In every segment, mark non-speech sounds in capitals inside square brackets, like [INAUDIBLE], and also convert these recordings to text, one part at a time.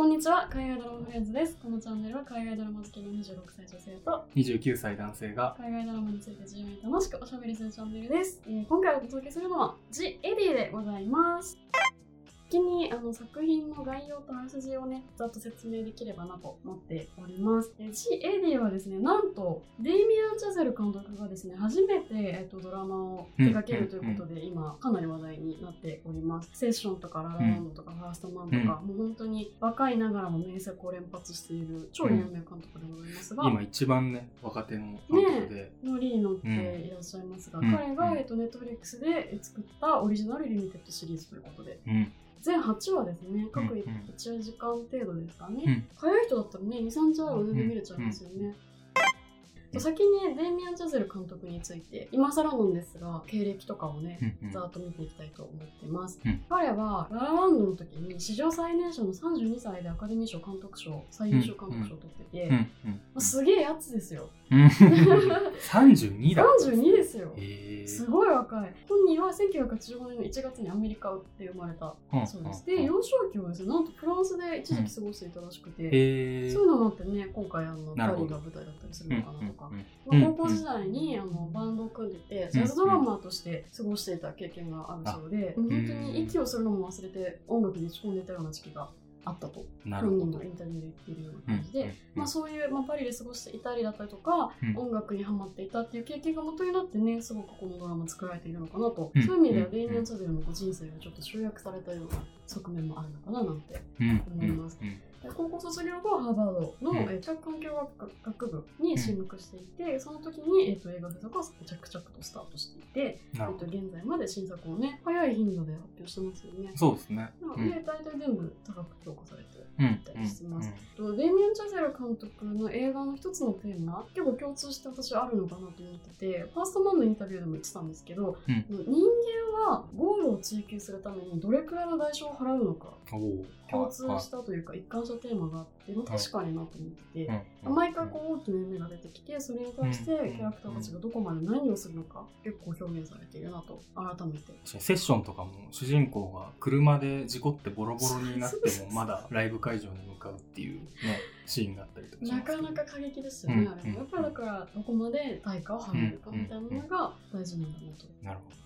こんにちは、海外ドラマフレンズです。このチャンネルは海外ドラマ好きの26歳女性と29歳男性が海外ドラマについて自由に楽しくおしゃべりするチャンネルです。えー今回お届けするのは The Eddy でございます。先にあの作品の概要とあらすじをね、ざっと説明できればなと思っております。で The Eddy はですね、なんとデイミアン・チャゼル監督がですね、初めて、えっと、ドラマを手掛けるということで、今かなり話題になっております。セッションとかララランドとかファーストマンとか、もう本当に若いながらも名作を連発している超有名監督でございますが、今一番ね若手の監督で、ノリに乗っていらっしゃいますが、うん。彼が、うんえっと、ネットフリックスで作ったオリジナルリミテッドシリーズということで。うん全8話ですね。各うんうん。1時間程度ですかね、うん。早い人だったらね23時間は全然見れちゃいますよね、うん先にデイミアン・チャゼル監督について今更なんですが経歴とかをね、うんうん。ざーっと見ていきたいと思ってます、うん。彼はララランドの時に史上最年少の32歳でアカデミー賞監督賞最優秀監督賞を取ってて、すげえやつですよ。うん。[LAUGHS] 32だ。32ですよ。すごい若い。本人は1985年の1月にアメリカで生まれた。うんそうです、うんで幼少期はですねなんとフランスで一時期過ごしていたらしくて、そういうのもあってね今回あのパリが舞台だったりするのかなとか、うんうん。まあ高校時代にあのバンドを組んでてジャズドラマーとして過ごしていた経験があるそうで、うん。本当に息をするのも忘れて音楽に打ち込んでいたような時期があったと。本人のインタビューで言っているような感じで、うん。うん。まあ、そういう、まあ、パリで過ごしていたりだったりとか、うん。音楽にハマっていたっていう経験が元になってねすごくこのドラマ作られているのかなと、うん。そういう意味ではうん。デイミアン・チルのご人生がちょっと集約されたような側面もあるのかななんてうん。思います。うんで高校卒業後はハーバードの、うん。えー客環境学学部に進学していて、その時に、えー、と映画制作は着々とスタートしていて、えー、と現在まで新作をね早い頻度で発表してますよね。そうですね。うん。大体全部高く評価されてうんいたりします。とデイミアン・チャゼル監督の映画の一つのテーマ結構共通して私はあるのかなと思っててファーストマンのインタビューでも言ってたんですけど、うん。人間はゴールを追求するためにどれくらいの代償を払うのか共通したというか一貫したテーマがあって、まあ、確かになと思ってて、うん。毎回こう大きな夢が出てきてそれに対してうん。キャラクターたちがどこまで何をするのか結構表現されているなと改めて。セッションとかも主人公が車で事故ってボロボロになってもまだライブ会場に向かうっていうねシーンがあったりとかしなかなか過激ですよね、うん。あれもやっぱりだからどこまで対価を払えるかみたいなのが大事なんだなと。なるほ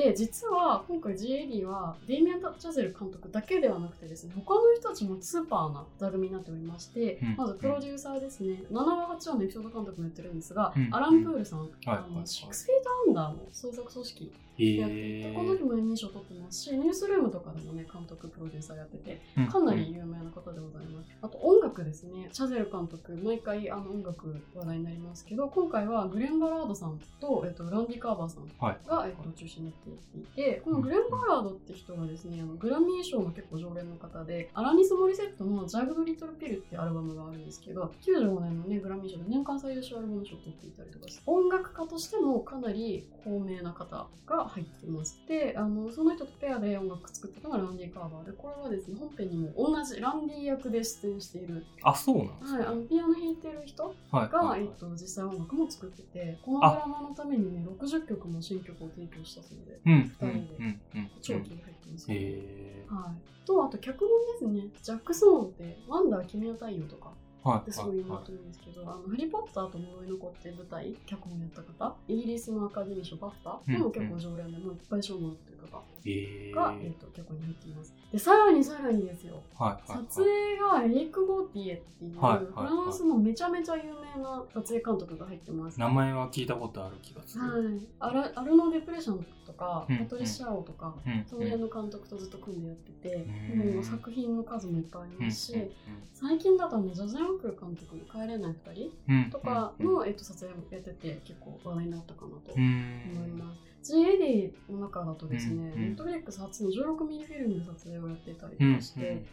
で実は今回 GAD はデイミアン・チャゼル監督だけではなくてですね他の人たちもスーパーな座組になっておりまして、うん。まずプロデューサーですね。7話8話のエピソード監督もやってるんですが、うん。アラン・プールさん、あはいのシックスフィート・アンダーの創作組織やっていて、えこの時もエミー賞取ってますしニュースルームとかでもね監督プロデューサーやっててかなり有名な方でございます。あと音楽ですね。チャゼル監督、毎回あの音楽話題になりますけど、今回はグレン・バラードさんと、えっと、ランディ・カーバーさんはいが、えっと、中心になっていて、このグレン・バラードって人がですね、あのグラミー賞の結構常連の方で、アラニス・モリセットのジャグド・リトル・ピルってアルバムがあるんですけど、95年のね、グラミー賞で年間最優秀アルバム賞を取っていたりとかして、音楽家としてもかなり高名な方が入っています。で、あのその人とペアで音楽作ったのがランディ・カーバーで、これはですね、本編にも同じランディ役で出演している、あそうなんですはい、あのピアノ弾いてる人はいが、はい。えっと、実際音楽も作ってて、このドラマのためにね、60曲も新曲を提供したそうで、うんうん二人で。うんうん。超気に入ってますよ、へえはい。と、あと脚本ですね。ジャック・ソーンって、ワンダー君は太陽とかはい。すごい有名だと思うんですけど、あのハリー・ポッターと呪いの子って舞台、脚本やった方、イギリスのアカデミー賞バフタ？でも結構常連でもういっぱい賞もらってる方へえが、えっと脚本に入っています。で、さらにさらにですよ。はいはい撮影がエリック・ゴーティエっていう、はいはいフランスのめちゃめちゃ有名な撮影監督が入ってます。名前は聞いたことある気がする。はい、アラアルノ・デプレッションとか、うんパトリシアオとか、うんその辺の監督とずっと組んでやってて、うん。もう作品の数もいっぱいありますし、うん最近だとあのジャ・ジャンクー監督の「帰れない二人うん」とかの、えっと、撮影もやってて結構話題になったかなとう思いんます。G エディの中だとですね、うんネットフリックス初の 16mm フィルムで撮影をやっていたりとうんかして、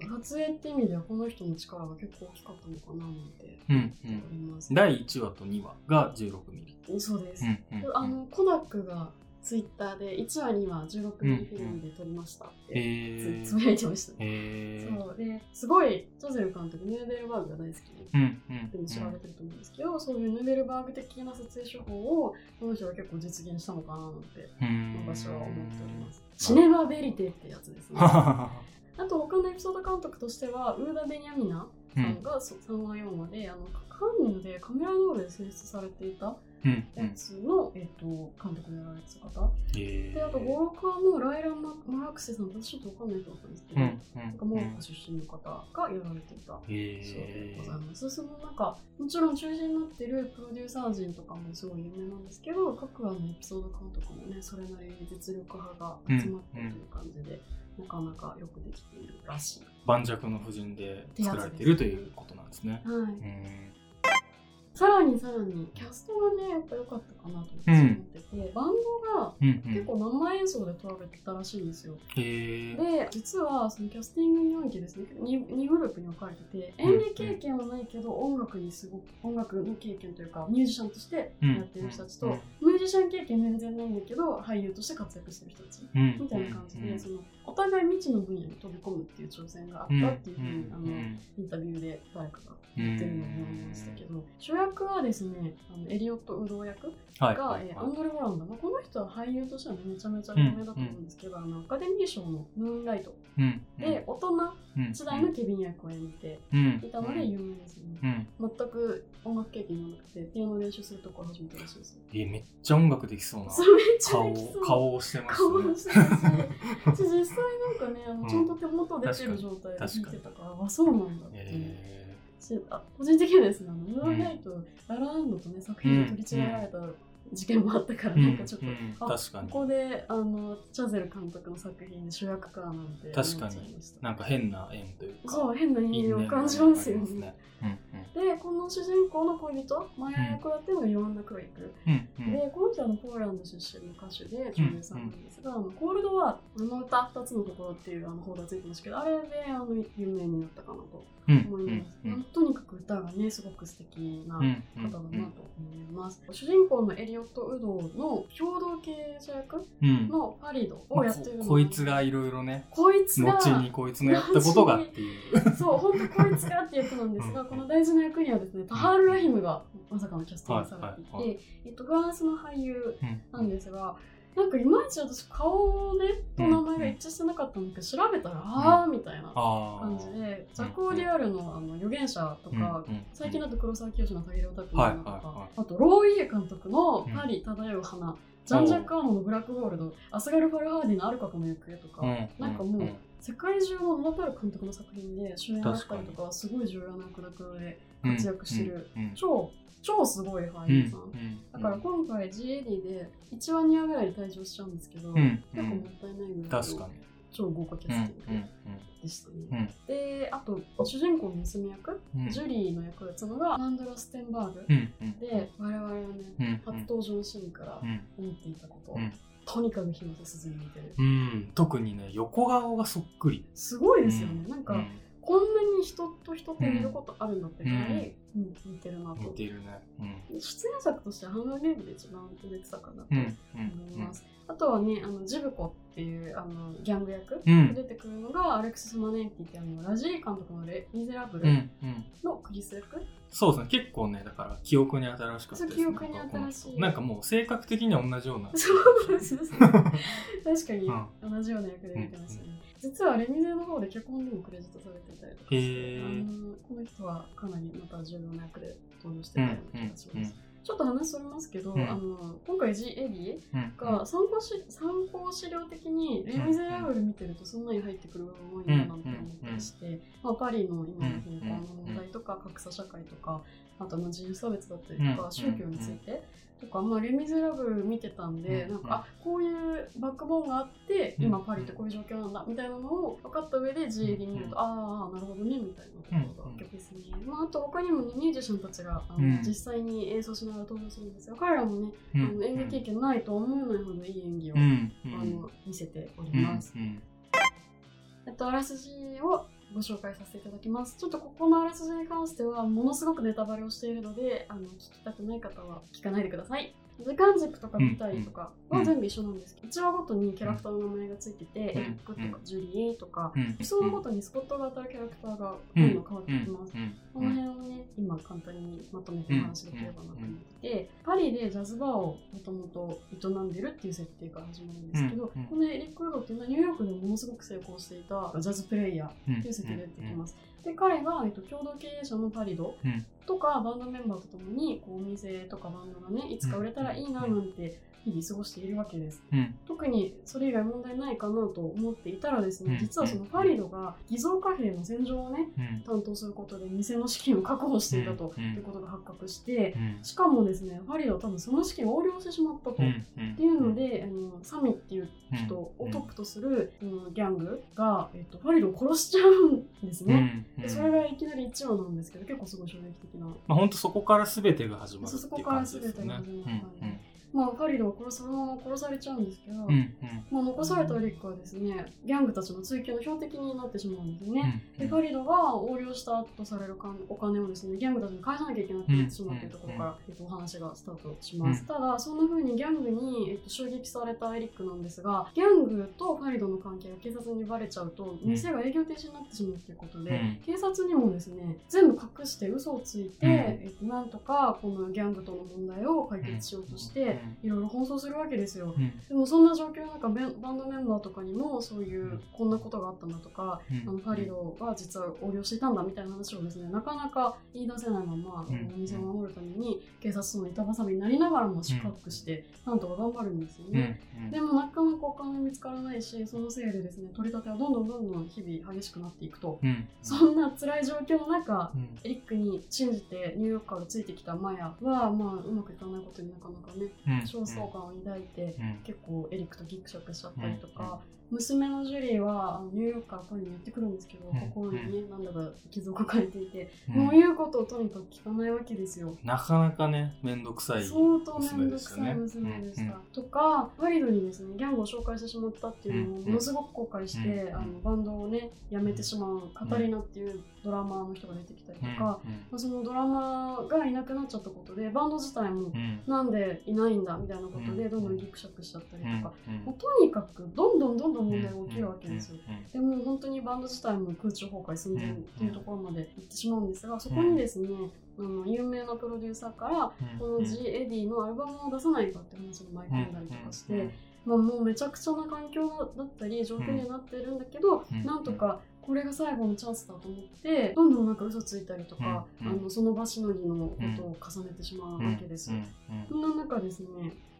撮影って意味ではこの人の力が結構大きかったのかななんてうん思っております。第1話と2話が16ミリ。そうです。あのコダックがツイッターで1話2話 16mm フィルムで撮りましたってへつつぶやいてました。ね。えー、そう。ですごいチャゼル監督ヌーベルバーグが大好きでうんうん知られてると思うんですけど、そういうヌーベルバーグ的な撮影手法をこの人が結構実現したのかななんてうん私は思っております。シネマベリテってやつですね。[LAUGHS] あと他のエピピソード監督としてはウーダ・ベニャミナさんがそ3話4話であのカンヌでカメラロールで選出されていたうんやつの、えっと監督をやられてた。方えであと語録はもうライラ・ママラクセさん私ちょっとわかんない人だったんですけど、うんなんかモロッコ出身の方がやられていたそうでえございます。そのなんかもちろん中心になってるプロデューサー陣とかもすごい有名なんですけど各話のエピソード監督もねそれなりに実力派が集まってという感じで、なかなかよくできているらしい。盤石の布陣で作られているということなんですね。はい、うんさらにさらに。キャストがねやっぱ良かったかなと私思ってて、バンドがうんうん。結構生演奏で撮られてたらしいんですよ。へえで実はそのキャスティングにおいてですね 2, 2グループに分かれてて演技経験はないけど音楽にすごく音楽の経験というかミュージシャンとしてやってる人たちと、うん。ミュージシャン経験全然ないんだけど俳優として活躍してる人たちみみたいな感じで、うん。そのお互い未知の分野に飛び込むっていう挑戦があったっていうふうに、うんあのうん。インタビューで誰かが言ってるのを読みましたけど、主役はですねあのエリオット・ウドウ役はい。が、はいはい。えーアンドレ・ボランド、まあ、この人は俳優としては、ね、めちゃめちゃ有名だと思うんですけど、あのアカデミー賞のムーンライトうん。で、大人うん時代のケビン役を演じてうんいたので有名ですね。うん。全く音楽経験がなくて、ピアノ練習するところ初めてらしいです。えめっちゃ音楽できそうなそれめっちゃ顔。顔をしてます顔ね [LAUGHS] 際なんかね、あうん。のちゃんと手元出てる状態で弾いてたから、あ、そうなんだっていう。個人的にはですね、ムーンライト、ララランドとね、作品を取り違えられた事件もあったから、ーなんかちょっと、うんうんあ確かに。ここであのチャゼル監督の作品で主役かなんて思っちゃいました。なんか変な縁というか。そう変な意味を感じますよね。うんうん。でこの主人公の恋人マヤ役をやってるのがヨアンナ・クロイク、うんうん。でこの人はポーランド出身の歌手で女優さんなんですが、あのコールドはあの歌2つのところっていうあの報道がついてますけどあれであの有名になったかなとうん思います、うん。とにかく歌がねすごく素敵なうん方だなと思います、主人公のエリオット・ウドの共同経営者役うん。のパリドまあをやってるのここいつがいろいろねこいつが後にこいつのやったことがっていう。[LAUGHS] そう本当こいつがって役なんですがうん。この大事な役にはですねタハール・ラヒムがまさかのキャスティングされていて、はいはいえっと、フランスの俳優うんなんですがなんかいまいち私顔ねと名前が一致してなかったんだけど調べたら、ああみたいなあ感じでザコーディアルのあの預言者とか、最近だと黒沢清のタギレオタクの花とか、あとローイエ監督のパリ漂う花、ジャン・ジャック・アーノのブラックゴールドアスガル・ファルハーディのアルカカの行方とか、なんかもう、世界中の名だたる監督の作品で主演だったりとかすごい重要な役どころで活躍してる超超すごい俳優さん、だから今回 GAD で1話2話ぐらいで退場しちゃうんですけど、結構もったいないぐらいの確かに。超豪華キャスティングでしたね、であと主人公の娘役、ジュリーの役をやったのがマンドラ・ステンバーグ、で我々はね、初登場のシーンから思っていたこと、とにかく広瀬すずに似てる、うん、特にね横顔がそっくり。すごいですよね、なんか、こんなに人と人って見ることあるんだってぐらい、うん似てるなと。似てるね、出演作としてはハンガーゲームで一番売れてたかなと思います、あとはねあのジブコっていうあのギャング役、出てくるのがアレクシス・マネンティってあのラジー監督のレ「ミゼラブル」のクリス役、そうですね。結構ねだから記憶に新しかったです、ね、記憶に新しい。なんかもう性格的には同じような。そうです。確かに同じような役で見てましたね、うんうん、実はレミゼの方で脚本でもクレジットされていたりとかしてあのこの人はかなりまた重要な役で登場してたような気がします、うんうんうんちょっと話それますけど、うん、あの今回 G・ エリーが参考し参考資料的にレ・ミゼラブル見てるとそんなに入ってくるもんやなんて思ったりして、まあ、パリの今の貧困の問題とか格差社会とかあとまあ自由差別だったりとか宗教についてとか、まあ、レ・ミゼラブル見てたんで、なんかあこういうバックボーンがあって今パリってこういう状況なんだみたいなのを分かった上で G・ エリー見ると、ああなるほどねみたいなところが結ですね、まあ、あと他にもねミュージシャンたちがあの、実際に演奏しながら登場するんですが彼らもね、あの演劇経験ないと思えないほどいい演技を、あの見せております。えっと、あらすじをご紹介させていただきます。ちょっとここのあらすじに関してはものすごくネタバレをしているので、あの聞きたくない方は聞かないでください。時間軸とか舞台とかは全部一緒なんですけど、1話ごとにキャラクターの名前がついてて、エリックとかジュリーとか、うん。エピソードごとにスポットが当たるキャラクターがどんどん変わってきます。うん。この辺をね、今簡単にまとめてお話しできればなと思ってて、パリでジャズバーをもともと営んでるっていう設定から始まるんですけど、このエリック・ウッドっていうのはニューヨークでものすごく成功していたジャズプレイヤーっていう設定で出てきます。で、彼が、えっと、共同経営者のパリドうん。とかバンドメンバーとともにこうお店とかバンドがねいつか売れたらいいななんて日々過ごしているわけです。うん。特にそれ以外問題ないかなと思っていたらですね、うん。実はそのパリドが偽造貨幣の洗浄をねうん。担当することで店の資金を確保していたとうん。いうことが発覚してうん。しかもですねファリドは多分その資金を横領してしまったと。うん。っていうので、あのサミっていう人をうんトップとする、うん。ギャングが、えっと、ファリドを殺しちゃうんですね。うん。でそれがいきなり1話なんですけど結構すごい衝撃的な。まあ本当そこから全てが始まるそうそこっていう感から全てじですね。が始まったまあファリドは殺そのまま殺されちゃうんですけど、うんうん。まあ、残されたエリックはですねギャングたちの追及の標的になってしまうんですよね。うんでファリドが横領したとされるかお金をですねギャングたちに返さなきゃいけなくなってしまうというところから、えっと、お話がスタートします、うんただそんな風にギャングに、えっと、襲撃されたエリックなんですがギャングとファリドの関係が警察にバレちゃうと店が営業停止になってしまうということで、うん。警察にもですね全部隠して嘘をついて、うん。えっと、なんとかこのギャングとの問題を解決しようとして、いろいろ奔走するわけですよ。うん。でもそんな状況の中バンドメンバーとかにもそういうこんなことがあったんだとか、うん。あのファリドは実は横領していたんだみたいな話をですねなかなか言い出せないまま、うん。お店を守るために警察との板挟みになりながらも宿泊して、なんとか頑張るんですようん。ね。うん。でもなかなかお金見つからないしそのせいでですね取り立てはどんどんどんどん日々激しくなっていくとうん。そんな辛い状況の中うん。エリックに信じてニューヨークからついてきたマヤは、まあ、うまくいかないことになかなかねうん焦燥感を抱いてうん。結構エリックとギクシャクしちゃったりとか、娘のジュリーはあのニューヨークからパリにやってくるんですけど、うん。心にねなんだか傷を抱えていて、うん。もう言うことをとにかく聞かないわけですよ。なかなかねめんどくさい相当面倒くさい娘でした。うんとか、ファリドにですね、ギャングを紹介してしまったっていうのをものすごく後悔して、うん。あのバンドをね、辞めてしまうカタリナっていうドラマーの人が出てきたりとか、まあ、そのドラマーがいなくなっちゃったことで、バンド自体もなんでいないんだみたいなことでうん。どんどんギクシャクしちゃったりとか、うん。もうとにかくどんどんどんどん問題が起きるわけですよ。でも本当にバンド自体も空中崩壊寸前っていうところまで行ってしまうんですが、そこにですね、あの有名なプロデューサーからこの G エディのアルバムを出さないかって話に舞い込んだりとかして、まあ、もうめちゃくちゃな環境だったり状況にはなってるんだけど、うん。なんとかこれが最後のチャンスだと思ってどんどんなんか嘘ついたりとか、うんあのその場しのぎのことを重ねてしまうわけです。よ。うんそんな中ですね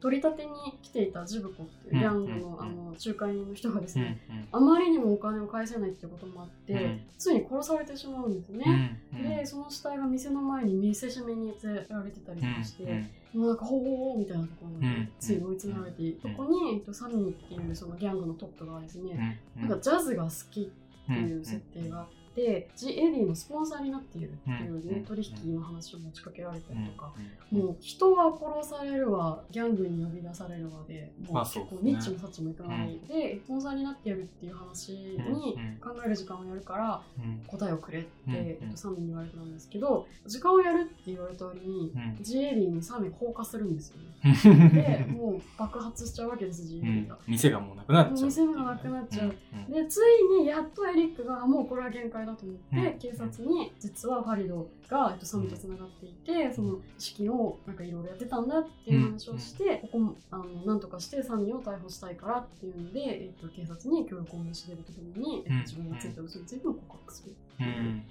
取り立てに来ていたジブコっていうギャングの,、うんあの仲介人の人がですうんね、あまりにもお金を返せないってこともあって、うん。ついに殺されてしまうんですうんね。うん。でその死体が店の前に見せしめに連れられてたりとかして、うんもうなんかほうほうみたいなところまで、うん。ついに追い詰められているとこに、えっと、サミーっていうそのギャングのトップがですね、うんなんかジャズが好きっていう設定があって、ジ・エディのスポンサーになっているっていうね、うん。取引の話を持ちかけられたりとか、うん。もう人は殺されるわギャングに呼び出されるわでもうまあ結構ニッチもサッチもいかない、でスポンサーになってやるっていう話にうん。考える時間をやるからうん。答えをくれって、うん。えっと、サミに言われたんですけど時間をやるって言われた割に、うん。ジエリーにサミ放火するんですよね。[LAUGHS] でもう爆発しちゃうわけですジエリうん。ーが。店がもうなくなっちゃう。店がなくなっちゃう。うん。でついにやっとエリックがもうこれは限界だと思って、うん。警察に実はファリドが、えっと、サミとつながっていて、その資金をなんかいろいろやってたんだっていう話をして、ここもあのなんとかしてサミを逮捕したいからっていうので、えっと、警察に協力を申し出るとともに、えっうん。と、自分がついた嘘についても告白する、うん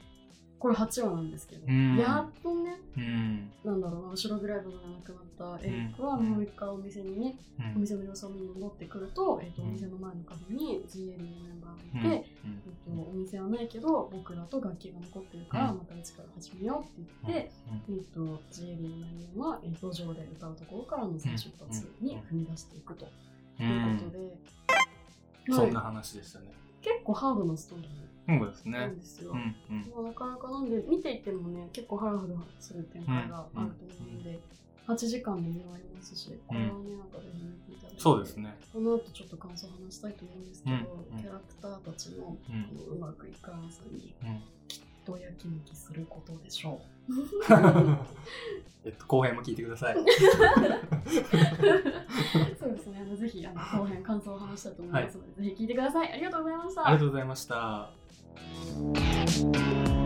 これ8話なんですけど、うん。やっとねうん。なんだろうな後ろグライブがなくなったエリックはうん。もう一回お店にね、うん。お店の様子を見に戻ってくると、えっと、おうん。店の前のカフェに GL のメンバーうん。がいて、えっと、お店はないけど僕らと楽器が残ってるから、うん。また一から始めようって言って、えっと、GL の内容は、えっと、路上で歌うところからの再出発に踏み出していくとういうことで、ん。まあそんな話でしたね。結構ハードなストーリそうですねんですよ。うんうんもうなかなかなんで見ていてもね結構ハラハラする展開があると思うので、8時間で見終わりますしこれはねただいてそうですねこの後ちょっと感想を話したいと思うんですけど、うんうんキャラクターたちのうまくいかなさにうんきっとやきもきすることでしょう。[LAUGHS] えっと、後編も聞いてください。[LAUGHS] [LAUGHS] そうですね。ぜひあの後編感想を話したいと思いますので、ぜひ聞いてください。ありがとうございました。ありがとうございました。Thank you.